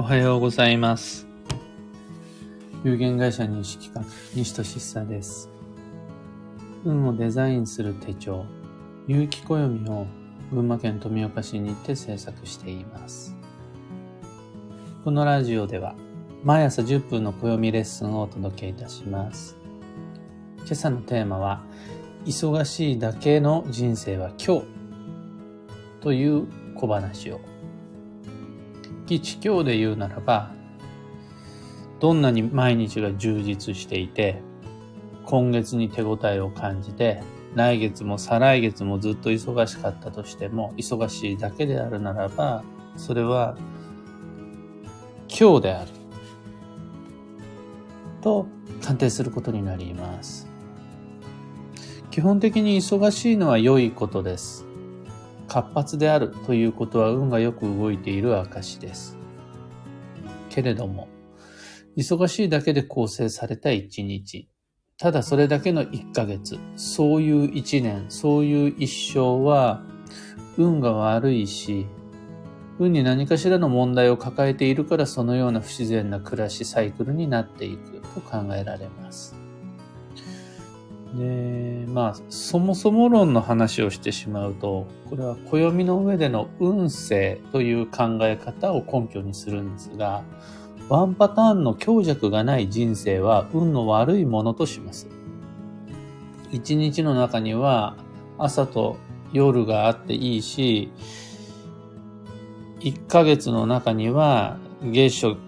おはようございます。有限会社西企画、西俊久です。運をデザインする手帳、有機暦を群馬県富岡市に行って制作しています。このラジオでは、毎朝10分の暦レッスンをお届けいたします。今朝のテーマは、忙しいだけの人生は今日という小話を吉今日で言うならば、どんなに毎日が充実していて、今月に手応えを感じて、来月も再来月もずっと忙しかったとしても、忙しいだけであるならば、それは今日である。と鑑定することになります。基本的に忙しいのは良いことです。活発であるということは運がよく動いている証です。けれども、忙しいだけで構成された一日、ただそれだけの一ヶ月、そういう一年、そういう一生は、運が悪いし、運に何かしらの問題を抱えているからそのような不自然な暮らしサイクルになっていくと考えられます。で、まあ、そもそも論の話をしてしまうと、これは暦の上での運勢という考え方を根拠にするんですが、ワンパターンの強弱がない人生は運の悪いものとします。一日の中には朝と夜があっていいし、一ヶ月の中には月初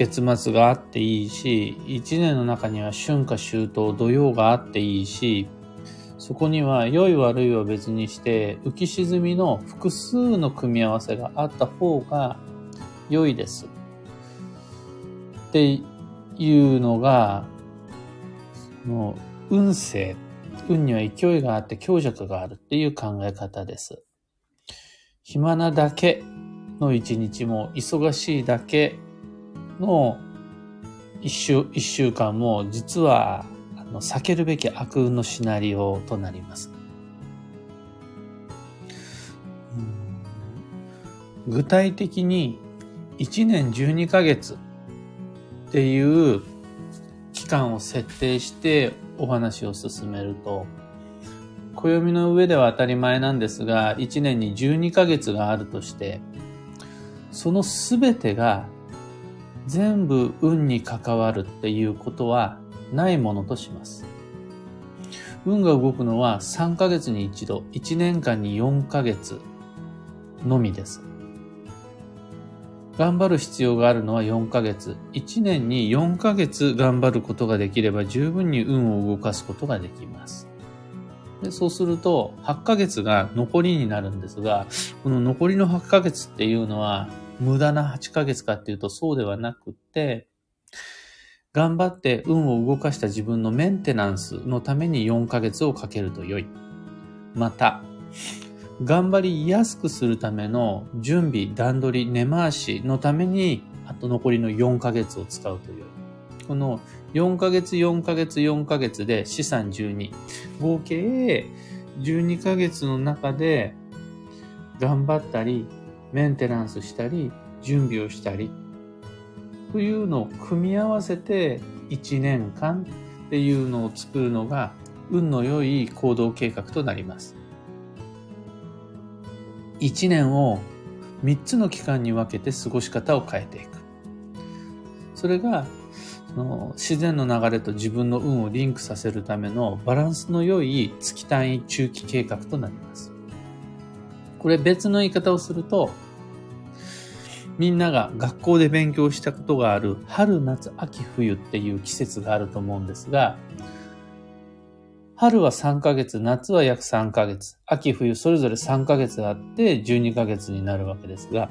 月末があっていいし、一年の中には春夏秋冬土曜があっていいし、そこには良い悪いを別にして浮き沈みの複数の組み合わせがあった方が良いです。っていうのが、もう運勢、運には勢いがあって強弱があるっていう考え方です。暇なだけの一日も忙しいだけの一週、一週間も実はあの避けるべき悪運のシナリオとなります。具体的に1年12ヶ月っていう期間を設定してお話を進めると、暦の上では当たり前なんですが、1年に12ヶ月があるとして、そのすべてが全部運に関わるっていうことはないものとします。運が動くのは3ヶ月に一度、1年間に4ヶ月のみです。頑張る必要があるのは4ヶ月。1年に4ヶ月頑張ることができれば十分に運を動かすことができます。でそうすると、8ヶ月が残りになるんですが、この残りの8ヶ月っていうのは、無駄な8ヶ月かっていうとそうではなくって、頑張って運を動かした自分のメンテナンスのために4ヶ月をかけると良い。また、頑張りやすくするための準備、段取り、根回しのために、あと残りの4ヶ月を使うと良い。この4ヶ月、4ヶ月、4ヶ月で資産12。合計12ヶ月の中で頑張ったり、メンテナンスしたり、準備をしたり、というのを組み合わせて1年間っていうのを作るのが運の良い行動計画となります。1年を3つの期間に分けて過ごし方を変えていく。それがその自然の流れと自分の運をリンクさせるためのバランスの良い月単位中期計画となります。これ別の言い方をすると、みんなが学校で勉強したことがある春、夏、秋、冬っていう季節があると思うんですが、春は3ヶ月、夏は約3ヶ月、秋、冬それぞれ3ヶ月あって12ヶ月になるわけですが、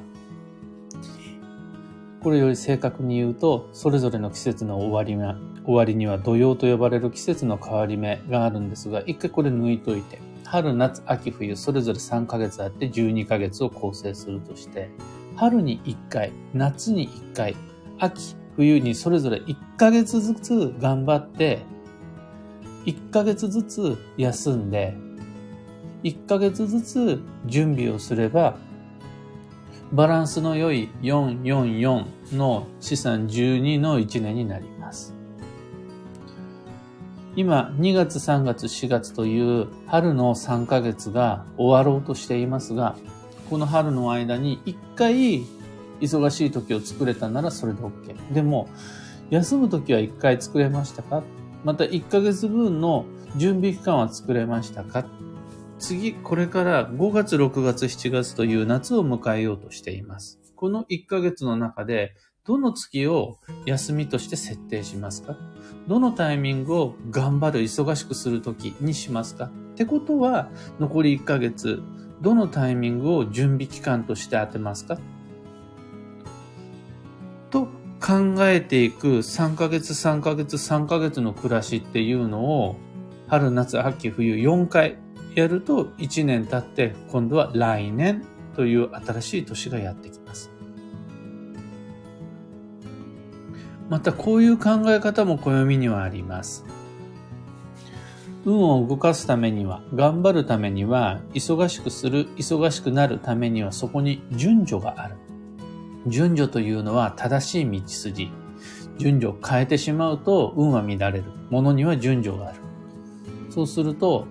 これより正確に言うと、それぞれの季節の終わりが終わりには土曜と呼ばれる季節の変わり目があるんですが、一回これ抜いといて、春、夏、秋、冬、それぞれ3ヶ月あって12ヶ月を構成するとして、春に1回、夏に1回、秋、冬にそれぞれ1ヶ月ずつ頑張って、1ヶ月ずつ休んで、1ヶ月ずつ準備をすれば、バランスの良い444の資産12の1年になります。今、2月、3月、4月という春の3ヶ月が終わろうとしていますが、この春の間に1回忙しい時を作れたならそれで OK。でも、休む時は1回作れましたか？また1ヶ月分の準備期間は作れましたか？次、これから5月、6月、7月という夏を迎えようとしています。この1ヶ月の中で、どの月を休みとして設定しますか？どのタイミングを頑張る、忙しくするときにしますか？ってことは、残り1ヶ月、どのタイミングを準備期間として当てますか？と考えていく3ヶ月、3ヶ月、3ヶ月の暮らしっていうのを、春、夏、秋、冬4回やると1年経って今度は来年という新しい年がやってきままたこういう考え方も暦にはあります。運を動かすためには、頑張るためには、忙しくする、忙しくなるためにはそこに順序がある。順序というのは正しい道筋。順序を変えてしまうと運は乱れる。ものには順序がある。そうすると、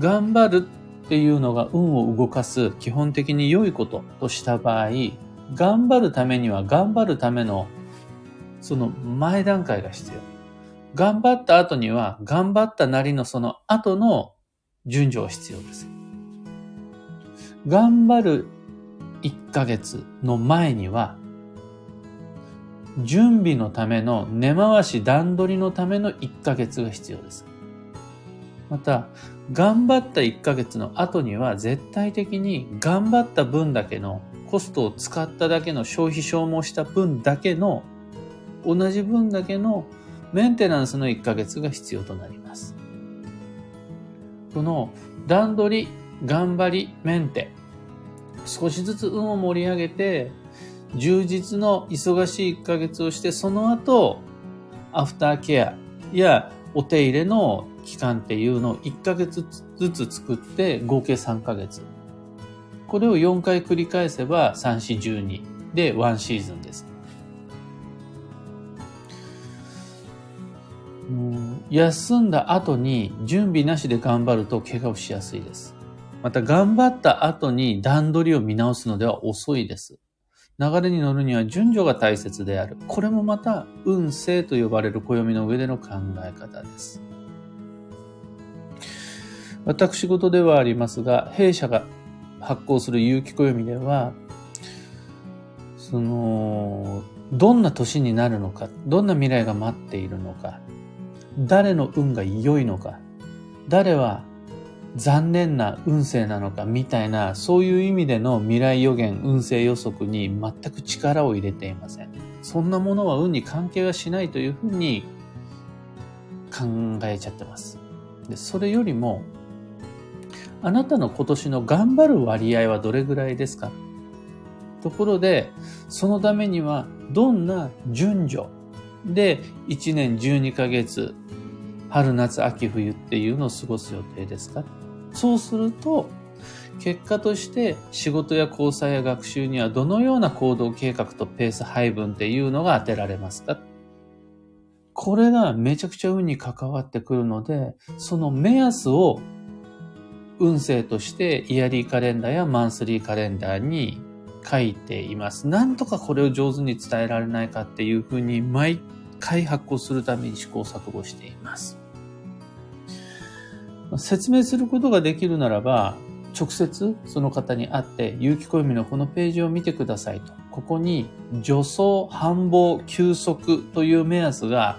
頑張るっていうのが運を動かす基本的に良いこととした場合、頑張るためには頑張るためのその前段階が必要。頑張った後には頑張ったなりのその後の順序が必要です。頑張る1ヶ月の前には準備のための根回し段取りのための1ヶ月が必要です。また、頑張った1ヶ月の後には絶対的に頑張った分だけのコストを使っただけの消費消耗した分だけの同じ分だけのメンテナンスの1ヶ月が必要となります。この段取り、頑張り、メンテ、少しずつ運を盛り上げて、充実の忙しい1ヶ月をして、その後、アフターケアやお手入れの期間っていうのを1ヶ月ずつ作って合計3ヶ月。これを4回繰り返せば3、4、12で1シーズンです。休んだ後に準備なしで頑張ると怪我をしやすいです。また頑張った後に段取りを見直すのでは遅いです。流れに乗るには順序が大切である。これもまた運勢と呼ばれる暦の上での考え方です。私事ではありますが、弊社が発行する有機暦では、その、どんな年になるのか、どんな未来が待っているのか、誰の運が良いのか、誰は残念な運勢なのかみたいな、そういう意味での未来予言、運勢予測に全く力を入れていません。そんなものは運に関係はしないというふうに考えちゃってます。で、それよりも、あなたの今年の頑張る割合はどれぐらいですか？ところで、そのためにはどんな順序？で1年12ヶ月春、夏、秋、冬っていうのを過ごす予定ですか？そうすると、結果として仕事や交際や学習にはどのような行動計画とペース配分っていうのが当てられますか？これがめちゃくちゃ運に関わってくるので、その目安を運勢としてイヤリーカレンダーやマンスリーカレンダーに書いています。なんとかこれを上手に伝えられないかっていうふうに毎回発行するために試行錯誤しています。説明することができるならば、直接その方に会って、有機暦のこのページを見てくださいと。ここに、助走、繁忙、休息という目安が、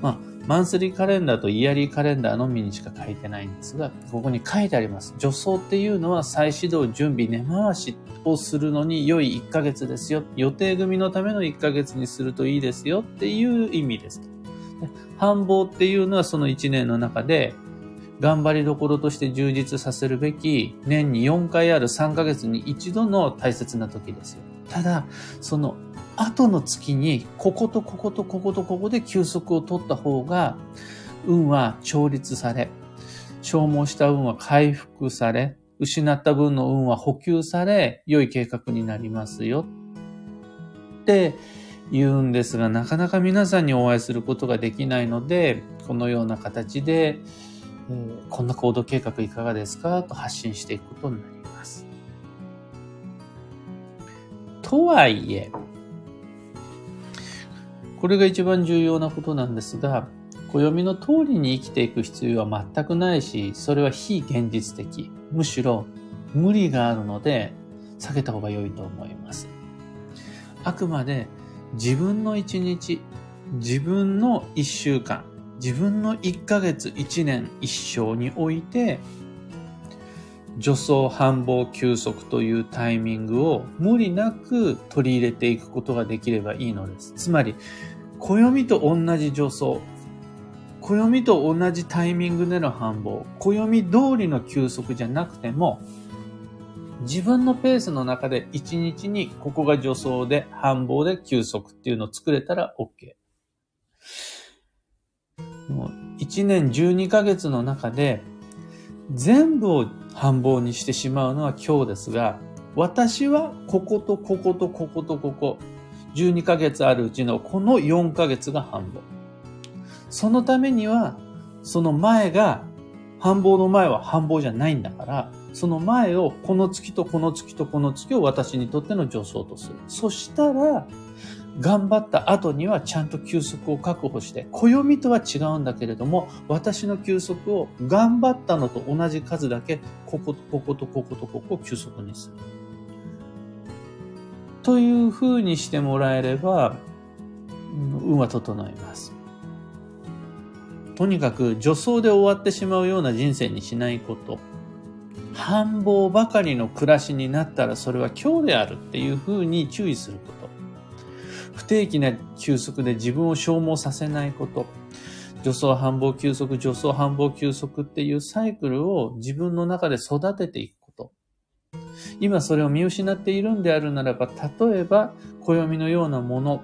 まあ、マンスリーカレンダーとイヤリーカレンダーのみにしか書いてないんですが、ここに書いてあります。助走っていうのは再始動、準備、根回しをするのに良い1ヶ月ですよ。予定組のための1ヶ月にするといいですよっていう意味です。繁忙っていうのはその1年の中で頑張りどころとして充実させるべき年に4回ある3ヶ月に一度の大切な時ですよ。ただ、その後の月にこことこことこことここで休息を取った方が運は調律され、消耗した運は回復され、失った分の運は補給され、良い計画になりますよ。って言うんですが、なかなか皆さんにお会いすることができないので、このような形で、えー、こんな行動計画いかがですか？と発信していくことになります。とはいえ、これが一番重要なことなんですが、暦の通りに生きていく必要は全くないし、それは非現実的。むしろ無理があるので、避けた方が良いと思います。あくまで自分の一日、自分の一週間、自分の一ヶ月、一年、一生において、助走、繁忙、休息というタイミングを無理なく取り入れていくことができればいいのです。つまり、暦と同じ助走、暦と同じタイミングでの繁忙、暦通りの休息じゃなくても、自分のペースの中で一日にここが助走で繁忙で休息っていうのを作れたら OK。もう1年12ヶ月の中で全部を繁忙にしてしまうのは今日ですが、私はこことこことこことここ、12ヶ月あるうちのこの4ヶ月が繁忙。そのためには、その前が、繁忙の前は繁忙じゃないんだから、その前をこの月とこの月とこの月を私にとっての助走とする。そしたら、頑張った後にはちゃんと休息を確保して、暦とは違うんだけれども、私の休息を頑張ったのと同じ数だけ、こことこことこことここを休息にする。という風にしてもらえれば、運は整います。とにかく助走で終わってしまうような人生にしないこと。繁忙ばかりの暮らしになったらそれは今日であるっていうふうに注意すること。不定期な休息で自分を消耗させないこと。助走繁忙休息、助走繁忙休息っていうサイクルを自分の中で育てていくこと。今それを見失っているんであるならば、例えば暦のようなもの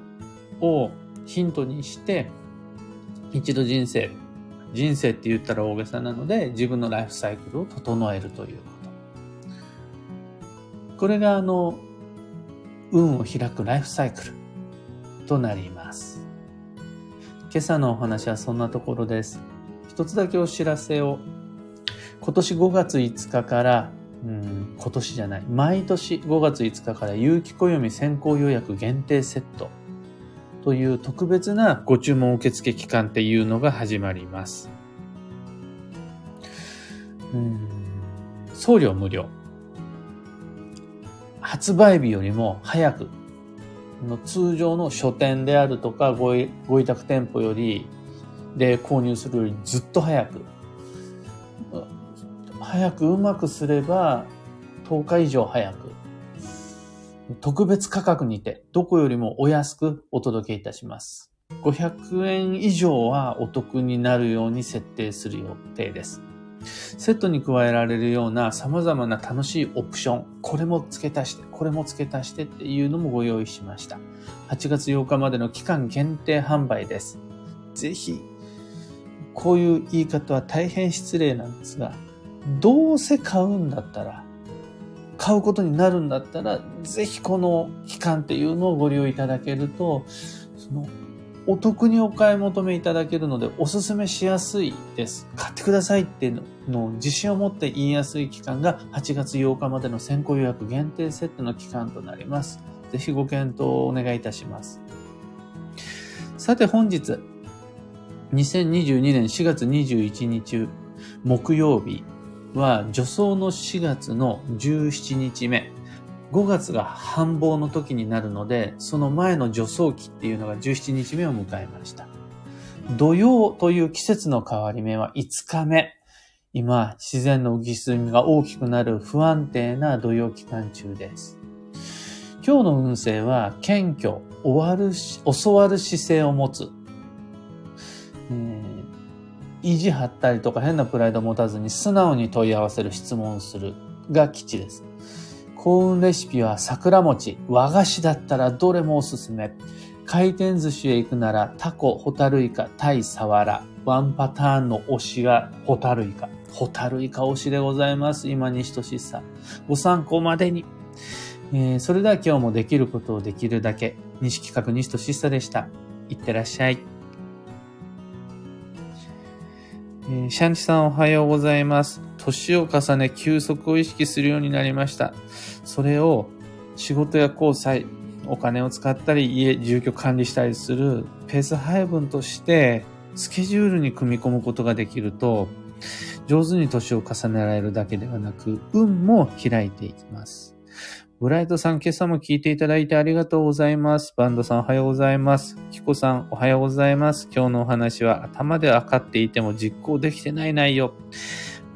をヒントにして、一度人生人生って言ったら大げさなので、自分のライフサイクルを整えるということ。これがあの、運を開くライフサイクルとなります。今朝のお話はそんなところです。一つだけお知らせを。今年5月5日から、うん、今年じゃない、毎年5月5日から有機暦先行予約限定セットという特別なご注文受付期間っていうのが始まります。うん送料無料。発売日よりも早く、の通常の書店であるとかごご委託店舗よりで購入するよりずっと早く。早くうまくすれば10日以上早く。特別価格にて、どこよりもお安くお届けいたします。500円以上はお得になるように設定する予定です。セットに加えられるような様々な楽しいオプション、これも付け足して、これも付け足してっていうのもご用意しました。8月8日までの期間限定販売です。ぜひ、こういう言い方は大変失礼なんですが、どうせ買うんだったら、買うことになるんだったら、ぜひこの期間っていうのをご利用いただけると、その、お得にお買い求めいただけるので、おすすめしやすいです。買ってくださいっていうのを自信を持って言いやすい期間が8月8日までの先行予約限定セットの期間となります。ぜひご検討をお願いいたします。さて本日、2022年4月21日木曜日は助走の4月の17日目。5月が繁忙の時になるので、その前の助走期っていうのが17日目を迎えました。土曜という季節の変わり目は5日目。今、自然の浮き沈みが大きくなる不安定な土曜期間中です。今日の運勢は、謙虚、終わるし、教わる姿勢を持つ。意地張ったりとか変なプライドを持たずに素直に問い合わせる質問するが基地です。幸運レシピは桜餅、和菓子だったらどれもおすすめ。回転寿司へ行くならタコ、ホタルイカ、タイ、サワラ。ワンパターンの推しがホタルイカ。ホタルイカ推しでございます。今西俊さ。ご参考までに。えー、それでは今日もできることをできるだけ。西企画西俊さでした。いってらっしゃい。えー、シャンチさんおはようございます。年を重ね休息を意識するようになりました。それを仕事や交際、お金を使ったり家、住居管理したりするペース配分としてスケジュールに組み込むことができると上手に年を重ねられるだけではなく、運も開いていきます。ブライトさん、今朝も聞いていただいてありがとうございます。バンドさん、おはようございます。キコさん、おはようございます。今日のお話は頭で分かっていても実行できてない内容。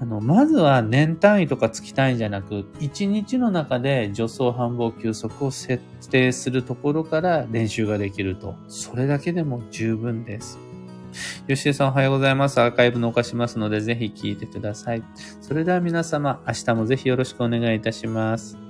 あの、まずは年単位とか月単位じゃなく、1日の中で助走繁忙休息を設定するところから練習ができると。それだけでも十分です。吉江さんおはようございます。アーカイブ残しますので、ぜひ聞いてください。それでは皆様、明日もぜひよろしくお願いいたします。